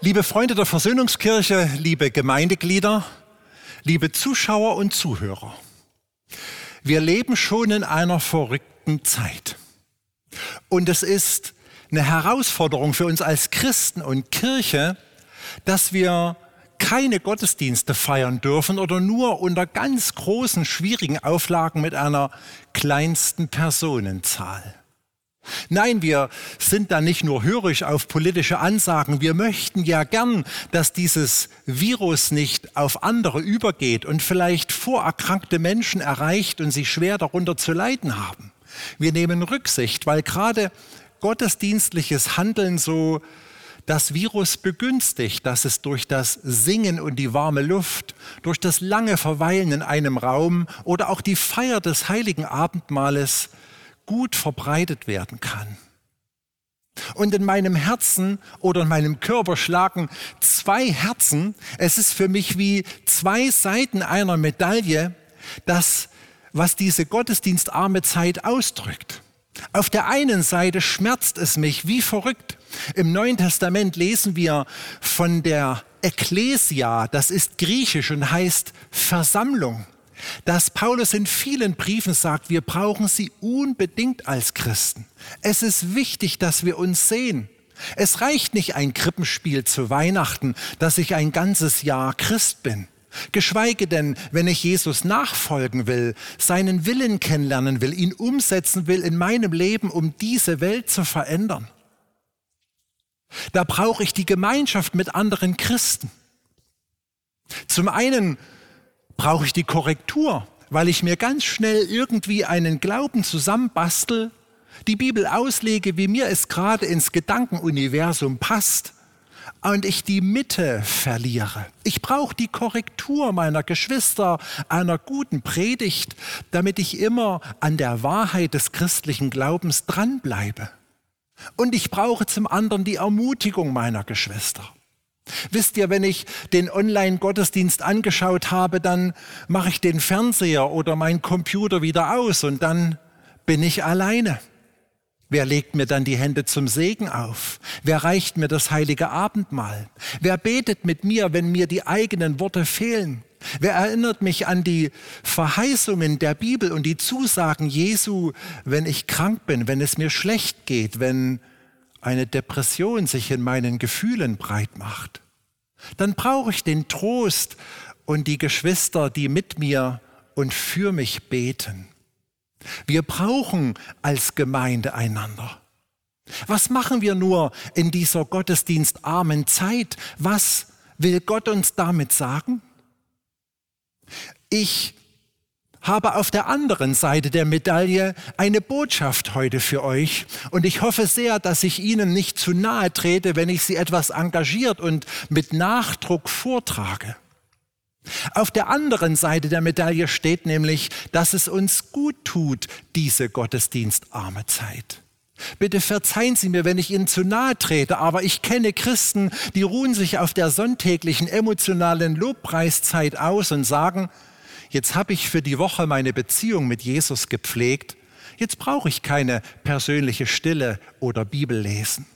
Liebe Freunde der Versöhnungskirche, liebe Gemeindeglieder, liebe Zuschauer und Zuhörer. Wir leben schon in einer verrückten Zeit. Und es ist eine Herausforderung für uns als Christen und Kirche, dass wir keine Gottesdienste feiern dürfen oder nur unter ganz großen, schwierigen Auflagen mit einer kleinsten Personenzahl. Nein, wir sind da nicht nur hörig auf politische Ansagen. Wir möchten ja gern, dass dieses Virus nicht auf andere übergeht und vielleicht vorerkrankte Menschen erreicht und sie schwer darunter zu leiden haben. Wir nehmen Rücksicht, weil gerade gottesdienstliches Handeln so das Virus begünstigt, dass es durch das Singen und die warme Luft, durch das lange Verweilen in einem Raum oder auch die Feier des heiligen Abendmahles gut verbreitet werden kann. Und in meinem Herzen oder in meinem Körper schlagen zwei Herzen. Es ist für mich wie zwei Seiten einer Medaille, das, was diese gottesdienstarme Zeit ausdrückt. Auf der einen Seite schmerzt es mich wie verrückt. Im Neuen Testament lesen wir von der Ekklesia, das ist griechisch und heißt Versammlung dass Paulus in vielen Briefen sagt, wir brauchen sie unbedingt als Christen. Es ist wichtig, dass wir uns sehen. Es reicht nicht ein Krippenspiel zu Weihnachten, dass ich ein ganzes Jahr Christ bin. Geschweige denn, wenn ich Jesus nachfolgen will, seinen Willen kennenlernen will, ihn umsetzen will in meinem Leben, um diese Welt zu verändern. Da brauche ich die Gemeinschaft mit anderen Christen. Zum einen brauche ich die Korrektur, weil ich mir ganz schnell irgendwie einen Glauben zusammenbastel, die Bibel auslege, wie mir es gerade ins Gedankenuniversum passt und ich die Mitte verliere. Ich brauche die Korrektur meiner Geschwister, einer guten Predigt, damit ich immer an der Wahrheit des christlichen Glaubens dranbleibe. Und ich brauche zum anderen die Ermutigung meiner Geschwister. Wisst ihr, wenn ich den Online-Gottesdienst angeschaut habe, dann mache ich den Fernseher oder meinen Computer wieder aus und dann bin ich alleine. Wer legt mir dann die Hände zum Segen auf? Wer reicht mir das heilige Abendmahl? Wer betet mit mir, wenn mir die eigenen Worte fehlen? Wer erinnert mich an die Verheißungen der Bibel und die Zusagen Jesu, wenn ich krank bin, wenn es mir schlecht geht, wenn eine Depression sich in meinen Gefühlen breit macht, dann brauche ich den Trost und die Geschwister, die mit mir und für mich beten. Wir brauchen als Gemeinde einander. Was machen wir nur in dieser gottesdienstarmen Zeit? Was will Gott uns damit sagen? Ich habe auf der anderen Seite der Medaille eine Botschaft heute für euch. Und ich hoffe sehr, dass ich Ihnen nicht zu nahe trete, wenn ich Sie etwas engagiert und mit Nachdruck vortrage. Auf der anderen Seite der Medaille steht nämlich, dass es uns gut tut, diese gottesdienstarme Zeit. Bitte verzeihen Sie mir, wenn ich Ihnen zu nahe trete, aber ich kenne Christen, die ruhen sich auf der sonntäglichen emotionalen Lobpreiszeit aus und sagen, jetzt habe ich für die Woche meine Beziehung mit Jesus gepflegt, jetzt brauche ich keine persönliche Stille oder Bibellesen.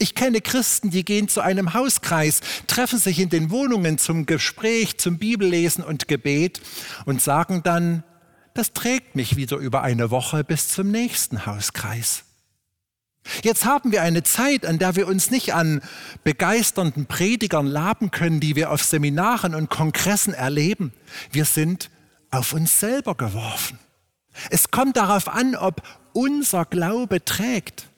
Ich kenne Christen, die gehen zu einem Hauskreis, treffen sich in den Wohnungen zum Gespräch, zum Bibellesen und Gebet und sagen dann, das trägt mich wieder über eine Woche bis zum nächsten Hauskreis. Jetzt haben wir eine Zeit, an der wir uns nicht an begeisternden Predigern laben können, die wir auf Seminaren und Kongressen erleben. Wir sind auf uns selber geworfen. Es kommt darauf an, ob unser Glaube trägt.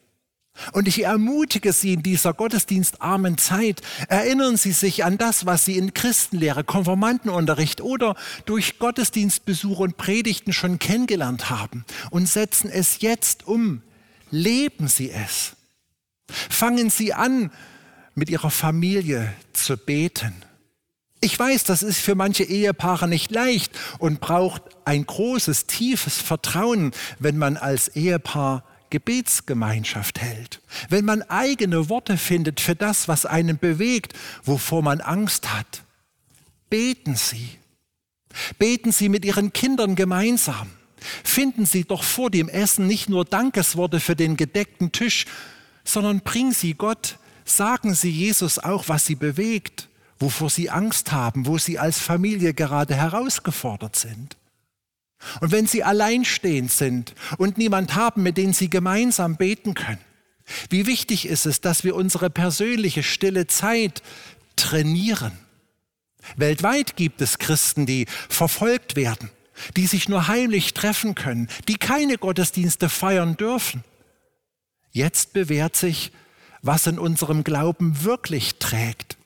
Und ich ermutige Sie in dieser gottesdienstarmen Zeit, erinnern Sie sich an das, was Sie in Christenlehre, Konformantenunterricht oder durch Gottesdienstbesuch und Predigten schon kennengelernt haben und setzen es jetzt um. Leben Sie es. Fangen Sie an, mit Ihrer Familie zu beten Ich weiß, das ist für manche Ehepaare nicht leicht und braucht ein großes, tiefes Vertrauen, wenn man als Ehepaar Gebetsgemeinschaft hält, wenn man eigene Worte findet für das, was einen bewegt, wovor man Angst hat. Beten Sie. Beten Sie mit Ihren Kindern gemeinsam. Finden Sie doch vor dem Essen nicht nur Dankesworte für den gedeckten Tisch, sondern bringen Sie Gott, sagen Sie Jesus auch, was Sie bewegt, wovor Sie Angst haben, wo Sie als Familie gerade herausgefordert sind. Und wenn Sie alleinstehend sind und niemand haben, mit dem Sie gemeinsam beten können, wie wichtig ist es, dass wir unsere persönliche stille Zeit trainieren. Weltweit gibt es Christen, die verfolgt werden, die sich nur heimlich treffen können, die keine Gottesdienste feiern dürfen. Jetzt bewährt sich, was in unserem Glauben wirklich trägt,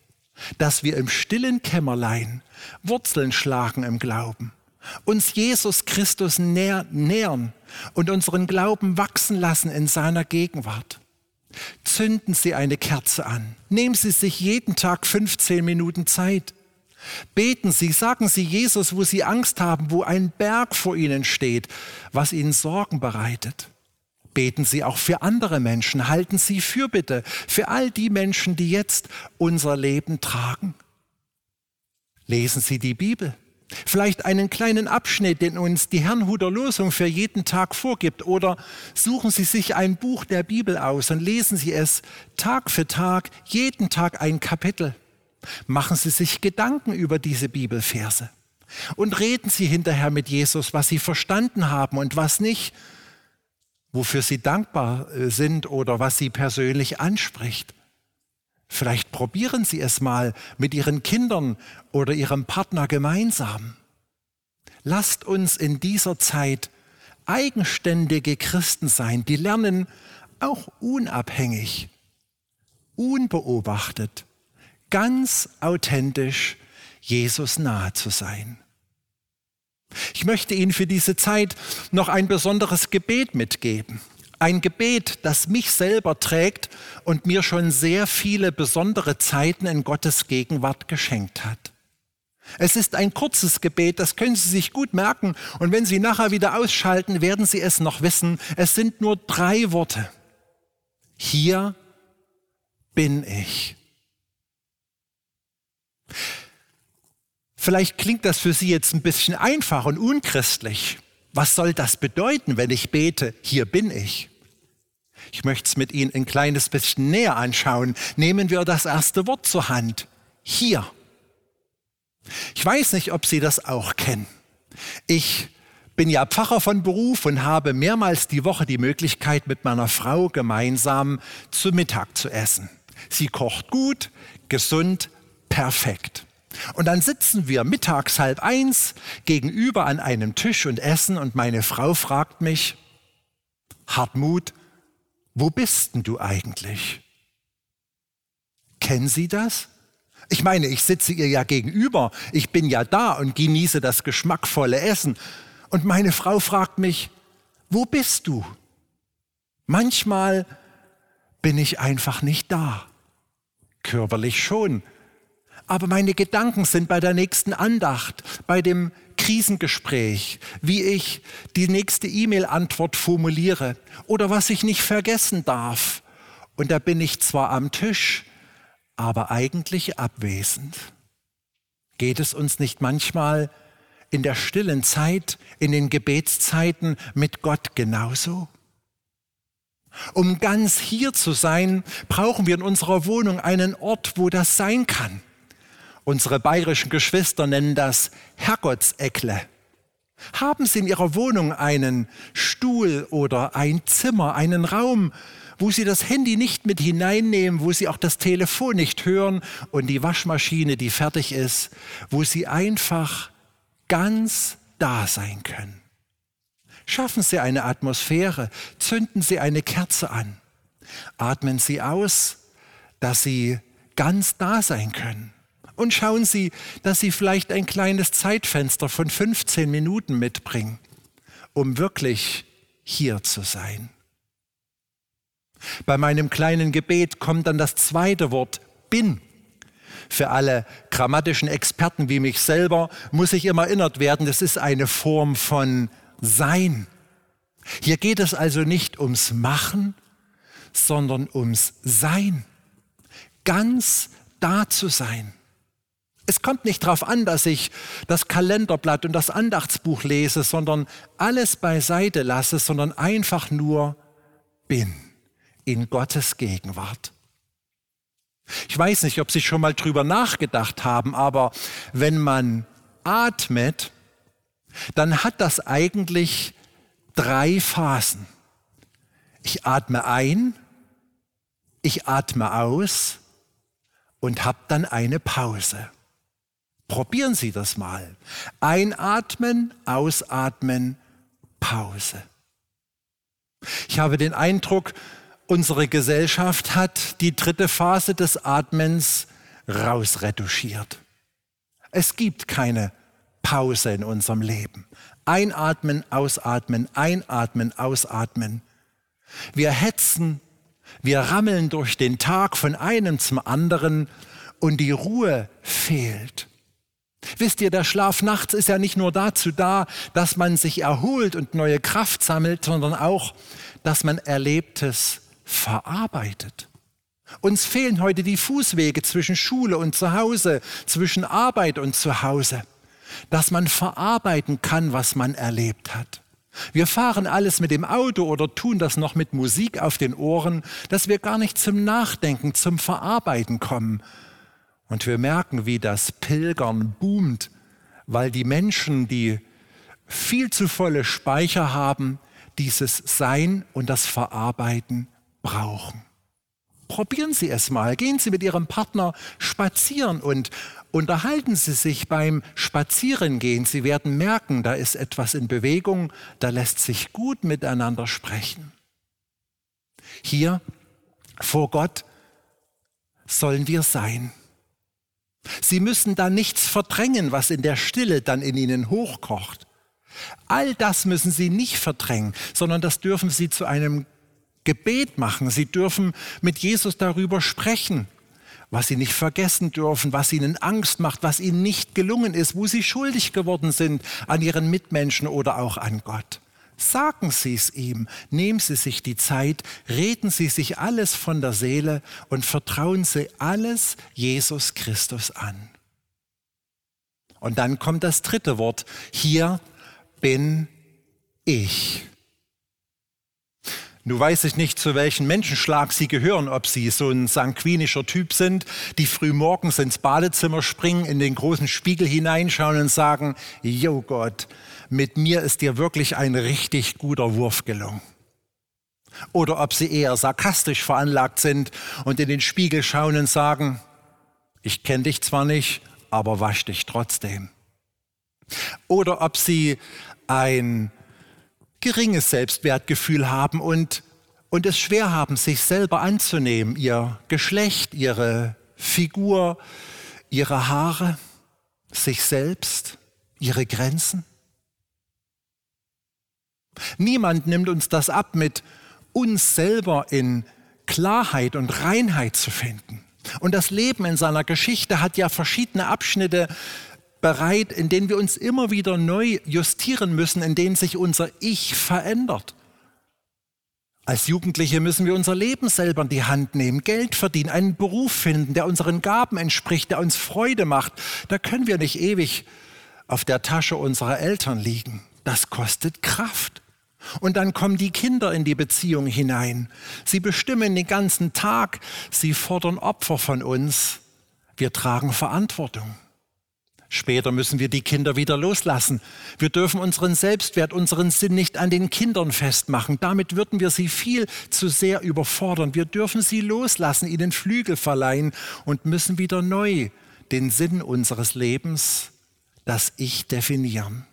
dass wir im stillen Kämmerlein Wurzeln schlagen im Glauben uns Jesus Christus näher, nähern und unseren Glauben wachsen lassen in seiner Gegenwart. Zünden Sie eine Kerze an. Nehmen Sie sich jeden Tag 15 Minuten Zeit. Beten Sie, sagen Sie Jesus, wo Sie Angst haben, wo ein Berg vor Ihnen steht, was Ihnen Sorgen bereitet. Beten Sie auch für andere Menschen, halten Sie Fürbitte für all die Menschen, die jetzt unser Leben tragen. Lesen Sie die Bibel. Vielleicht einen kleinen Abschnitt, den uns die Herrnhuter Losung für jeden Tag vorgibt. Oder suchen Sie sich ein Buch der Bibel aus und lesen Sie es Tag für Tag, jeden Tag ein Kapitel. Machen Sie sich Gedanken über diese Bibelverse. Und reden Sie hinterher mit Jesus, was Sie verstanden haben und was nicht, wofür Sie dankbar äh, sind oder was Sie persönlich anspricht. Vielleicht probieren Sie es mal mit Ihren Kindern oder Ihrem Partner gemeinsam. Lasst uns in dieser Zeit eigenständige Christen sein, die lernen, auch unabhängig, unbeobachtet, ganz authentisch Jesus nahe zu sein. Ich möchte Ihnen für diese Zeit noch ein besonderes Gebet mitgeben. Ein Gebet, das mich selber trägt und mir schon sehr viele besondere Zeiten in Gottes Gegenwart geschenkt hat. Es ist ein kurzes Gebet, das können Sie sich gut merken und wenn Sie nachher wieder ausschalten, werden Sie es noch wissen. Es sind nur drei Worte. Hier bin ich. Vielleicht klingt das für Sie jetzt ein bisschen einfach und unchristlich. Was soll das bedeuten, wenn ich bete, hier bin ich? Ich möchte es mit Ihnen ein kleines bisschen näher anschauen. Nehmen wir das erste Wort zur Hand. Hier. Ich weiß nicht, ob Sie das auch kennen. Ich bin ja Pfarrer von Beruf und habe mehrmals die Woche die Möglichkeit, mit meiner Frau gemeinsam zu Mittag zu essen. Sie kocht gut, gesund, perfekt. Und dann sitzen wir mittags halb eins gegenüber an einem Tisch und essen und meine Frau fragt mich, Hartmut, wo bist denn du eigentlich? Kennen Sie das? Ich meine, ich sitze ihr ja gegenüber, ich bin ja da und genieße das geschmackvolle Essen. Und meine Frau fragt mich, wo bist du? Manchmal bin ich einfach nicht da. Körperlich schon. Aber meine Gedanken sind bei der nächsten Andacht, bei dem Krisengespräch, wie ich die nächste E-Mail-Antwort formuliere oder was ich nicht vergessen darf. Und da bin ich zwar am Tisch, aber eigentlich abwesend. Geht es uns nicht manchmal in der stillen Zeit, in den Gebetszeiten mit Gott genauso? Um ganz hier zu sein, brauchen wir in unserer Wohnung einen Ort, wo das sein kann. Unsere bayerischen Geschwister nennen das Herrgottseckle. Haben Sie in Ihrer Wohnung einen Stuhl oder ein Zimmer, einen Raum, wo Sie das Handy nicht mit hineinnehmen, wo Sie auch das Telefon nicht hören und die Waschmaschine, die fertig ist, wo Sie einfach ganz da sein können. Schaffen Sie eine Atmosphäre, zünden Sie eine Kerze an, atmen Sie aus, dass Sie ganz da sein können. Und schauen Sie, dass Sie vielleicht ein kleines Zeitfenster von 15 Minuten mitbringen, um wirklich hier zu sein. Bei meinem kleinen Gebet kommt dann das zweite Wort bin. Für alle grammatischen Experten wie mich selber muss ich immer erinnert werden, das ist eine Form von Sein. Hier geht es also nicht ums Machen, sondern ums Sein. Ganz da zu sein. Es kommt nicht darauf an, dass ich das Kalenderblatt und das Andachtsbuch lese, sondern alles beiseite lasse, sondern einfach nur bin in Gottes Gegenwart. Ich weiß nicht, ob Sie schon mal drüber nachgedacht haben, aber wenn man atmet, dann hat das eigentlich drei Phasen. Ich atme ein, ich atme aus und habe dann eine Pause. Probieren Sie das mal. Einatmen, ausatmen, Pause. Ich habe den Eindruck, unsere Gesellschaft hat die dritte Phase des Atmens rausretuschiert. Es gibt keine Pause in unserem Leben. Einatmen, ausatmen, einatmen, ausatmen. Wir hetzen, wir rammeln durch den Tag von einem zum anderen und die Ruhe fehlt. Wisst ihr, der Schlaf nachts ist ja nicht nur dazu da, dass man sich erholt und neue Kraft sammelt, sondern auch, dass man Erlebtes verarbeitet. Uns fehlen heute die Fußwege zwischen Schule und Zuhause, zwischen Arbeit und Zuhause, dass man verarbeiten kann, was man erlebt hat. Wir fahren alles mit dem Auto oder tun das noch mit Musik auf den Ohren, dass wir gar nicht zum Nachdenken, zum Verarbeiten kommen. Und wir merken, wie das Pilgern boomt, weil die Menschen, die viel zu volle Speicher haben, dieses Sein und das Verarbeiten brauchen. Probieren Sie es mal. Gehen Sie mit Ihrem Partner spazieren und unterhalten Sie sich beim Spazierengehen. Sie werden merken, da ist etwas in Bewegung, da lässt sich gut miteinander sprechen. Hier vor Gott sollen wir sein. Sie müssen da nichts verdrängen, was in der Stille dann in Ihnen hochkocht. All das müssen Sie nicht verdrängen, sondern das dürfen Sie zu einem Gebet machen. Sie dürfen mit Jesus darüber sprechen, was sie nicht vergessen dürfen, was ihnen Angst macht, was ihnen nicht gelungen ist, wo sie schuldig geworden sind an ihren Mitmenschen oder auch an Gott. Sagen Sie es ihm, nehmen Sie sich die Zeit, reden Sie sich alles von der Seele und vertrauen Sie alles Jesus Christus an. Und dann kommt das dritte Wort, hier bin ich. Nun weiß ich nicht, zu welchem Menschenschlag Sie gehören, ob Sie so ein sanguinischer Typ sind, die früh morgens ins Badezimmer springen, in den großen Spiegel hineinschauen und sagen, Jo Gott, mit mir ist dir wirklich ein richtig guter Wurf gelungen. Oder ob Sie eher sarkastisch veranlagt sind und in den Spiegel schauen und sagen, ich kenne dich zwar nicht, aber wasch dich trotzdem. Oder ob Sie ein geringes Selbstwertgefühl haben und, und es schwer haben, sich selber anzunehmen, ihr Geschlecht, ihre Figur, ihre Haare, sich selbst, ihre Grenzen. Niemand nimmt uns das ab, mit uns selber in Klarheit und Reinheit zu finden. Und das Leben in seiner Geschichte hat ja verschiedene Abschnitte bereit, in denen wir uns immer wieder neu justieren müssen, in denen sich unser Ich verändert. Als Jugendliche müssen wir unser Leben selber in die Hand nehmen, Geld verdienen, einen Beruf finden, der unseren Gaben entspricht, der uns Freude macht. Da können wir nicht ewig auf der Tasche unserer Eltern liegen. Das kostet Kraft. Und dann kommen die Kinder in die Beziehung hinein. Sie bestimmen den ganzen Tag, sie fordern Opfer von uns. Wir tragen Verantwortung. Später müssen wir die Kinder wieder loslassen. Wir dürfen unseren Selbstwert, unseren Sinn nicht an den Kindern festmachen. Damit würden wir sie viel zu sehr überfordern. Wir dürfen sie loslassen, ihnen Flügel verleihen und müssen wieder neu den Sinn unseres Lebens, das Ich definieren.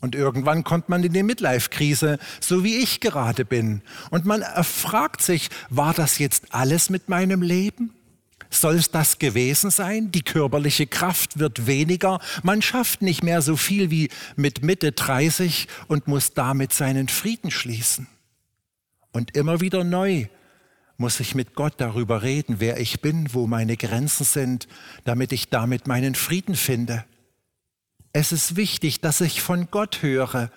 Und irgendwann kommt man in die Midlife-Krise, so wie ich gerade bin. Und man fragt sich, war das jetzt alles mit meinem Leben? Soll es das gewesen sein? Die körperliche Kraft wird weniger. Man schafft nicht mehr so viel wie mit Mitte 30 und muss damit seinen Frieden schließen. Und immer wieder neu muss ich mit Gott darüber reden, wer ich bin, wo meine Grenzen sind, damit ich damit meinen Frieden finde. Es ist wichtig, dass ich von Gott höre,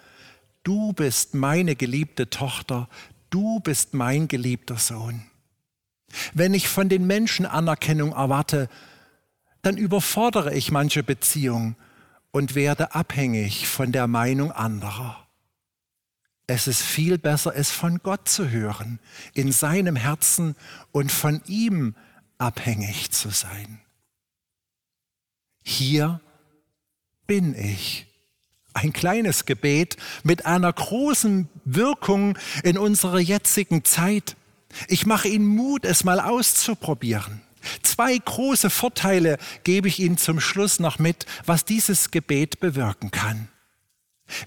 du bist meine geliebte Tochter, du bist mein geliebter Sohn. Wenn ich von den Menschen Anerkennung erwarte, dann überfordere ich manche Beziehung und werde abhängig von der Meinung anderer. Es ist viel besser, es von Gott zu hören, in seinem Herzen und von ihm abhängig zu sein. Hier bin ich. Ein kleines Gebet mit einer großen Wirkung in unserer jetzigen Zeit. Ich mache Ihnen Mut, es mal auszuprobieren. Zwei große Vorteile gebe ich Ihnen zum Schluss noch mit, was dieses Gebet bewirken kann.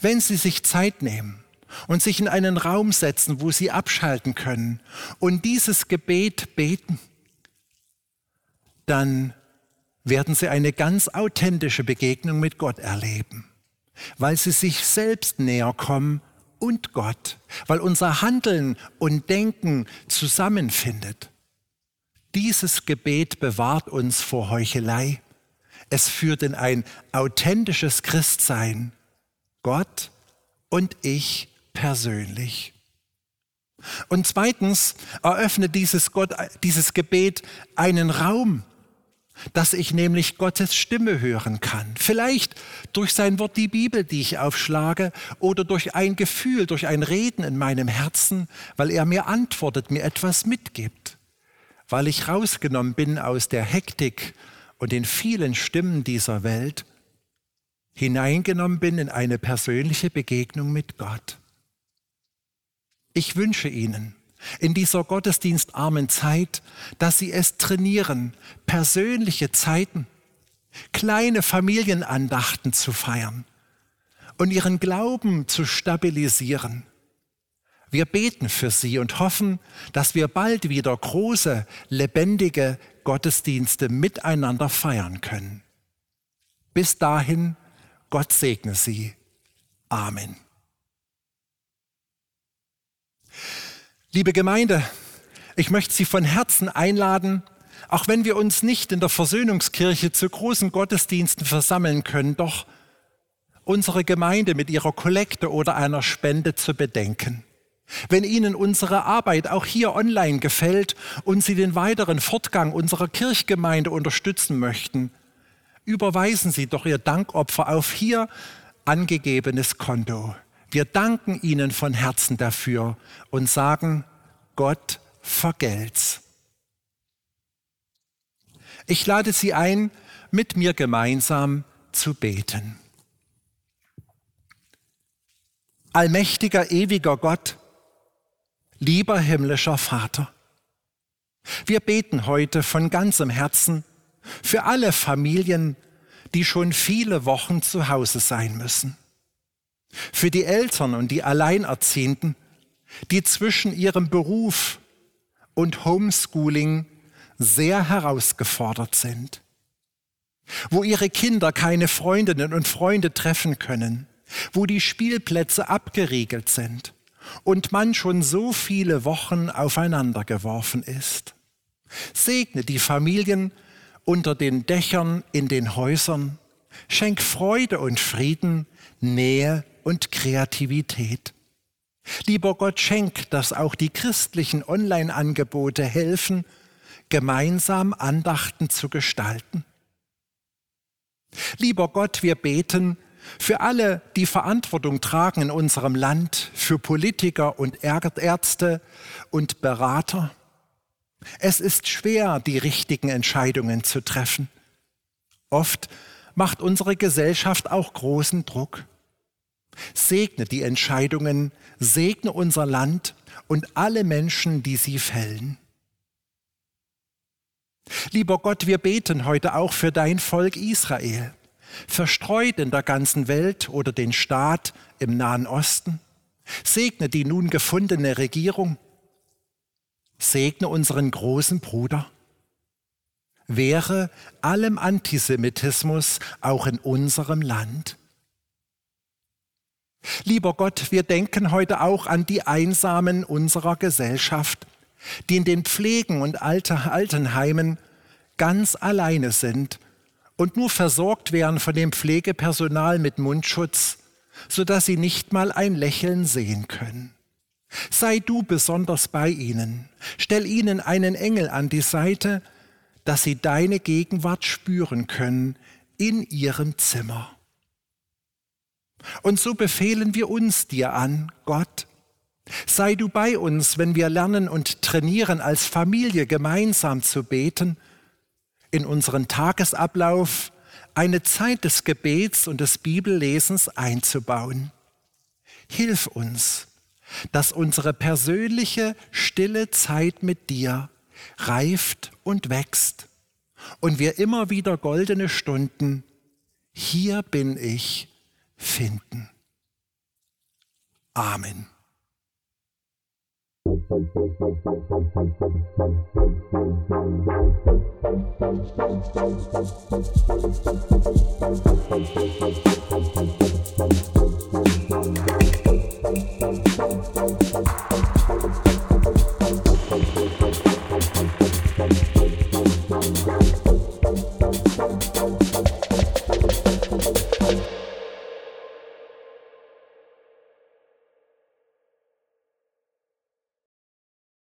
Wenn Sie sich Zeit nehmen und sich in einen Raum setzen, wo Sie abschalten können und dieses Gebet beten, dann werden Sie eine ganz authentische Begegnung mit Gott erleben, weil Sie sich selbst näher kommen und Gott, weil unser Handeln und Denken zusammenfindet. Dieses Gebet bewahrt uns vor Heuchelei. Es führt in ein authentisches Christsein. Gott und ich persönlich. Und zweitens eröffnet dieses, Gott, dieses Gebet einen Raum, dass ich nämlich Gottes Stimme hören kann. Vielleicht durch sein Wort die Bibel, die ich aufschlage, oder durch ein Gefühl, durch ein Reden in meinem Herzen, weil er mir antwortet, mir etwas mitgibt weil ich rausgenommen bin aus der Hektik und den vielen Stimmen dieser Welt, hineingenommen bin in eine persönliche Begegnung mit Gott. Ich wünsche Ihnen in dieser gottesdienstarmen Zeit, dass Sie es trainieren, persönliche Zeiten, kleine Familienandachten zu feiern und Ihren Glauben zu stabilisieren wir beten für sie und hoffen, dass wir bald wieder große, lebendige Gottesdienste miteinander feiern können. Bis dahin, Gott segne sie. Amen. Liebe Gemeinde, ich möchte Sie von Herzen einladen, auch wenn wir uns nicht in der Versöhnungskirche zu großen Gottesdiensten versammeln können, doch unsere Gemeinde mit ihrer Kollekte oder einer Spende zu bedenken. Wenn Ihnen unsere Arbeit auch hier online gefällt und Sie den weiteren Fortgang unserer Kirchgemeinde unterstützen möchten, überweisen Sie doch Ihr Dankopfer auf hier angegebenes Konto. Wir danken Ihnen von Herzen dafür und sagen, Gott vergelt's. Ich lade Sie ein, mit mir gemeinsam zu beten. Allmächtiger, ewiger Gott, Lieber himmlischer Vater, wir beten heute von ganzem Herzen für alle Familien, die schon viele Wochen zu Hause sein müssen. Für die Eltern und die Alleinerziehenden, die zwischen ihrem Beruf und Homeschooling sehr herausgefordert sind. Wo ihre Kinder keine Freundinnen und Freunde treffen können, wo die Spielplätze abgeriegelt sind und man schon so viele Wochen aufeinander geworfen ist. Segne die Familien unter den Dächern in den Häusern, schenk Freude und Frieden, Nähe und Kreativität. Lieber Gott, schenk, dass auch die christlichen Online-Angebote helfen, gemeinsam Andachten zu gestalten. Lieber Gott, wir beten, für alle, die Verantwortung tragen in unserem Land, für Politiker und Ärzte und Berater. Es ist schwer, die richtigen Entscheidungen zu treffen. Oft macht unsere Gesellschaft auch großen Druck. Segne die Entscheidungen, segne unser Land und alle Menschen, die sie fällen. Lieber Gott, wir beten heute auch für dein Volk Israel verstreut in der ganzen Welt oder den Staat im Nahen Osten. Segne die nun gefundene Regierung. Segne unseren großen Bruder. Wäre allem Antisemitismus auch in unserem Land. Lieber Gott, wir denken heute auch an die Einsamen unserer Gesellschaft. die in den Pflegen und Altenheimen ganz alleine sind und nur versorgt werden von dem Pflegepersonal mit Mundschutz, sodass sie nicht mal ein Lächeln sehen können. Sei du besonders bei ihnen, stell ihnen einen Engel an die Seite, dass sie deine Gegenwart spüren können in ihrem Zimmer. Und so befehlen wir uns dir an, Gott. Sei du bei uns, wenn wir lernen und trainieren, als Familie gemeinsam zu beten, in unseren Tagesablauf eine Zeit des Gebets und des Bibellesens einzubauen. Hilf uns, dass unsere persönliche stille Zeit mit dir reift und wächst und wir immer wieder goldene Stunden, hier bin ich, finden. Amen. Musik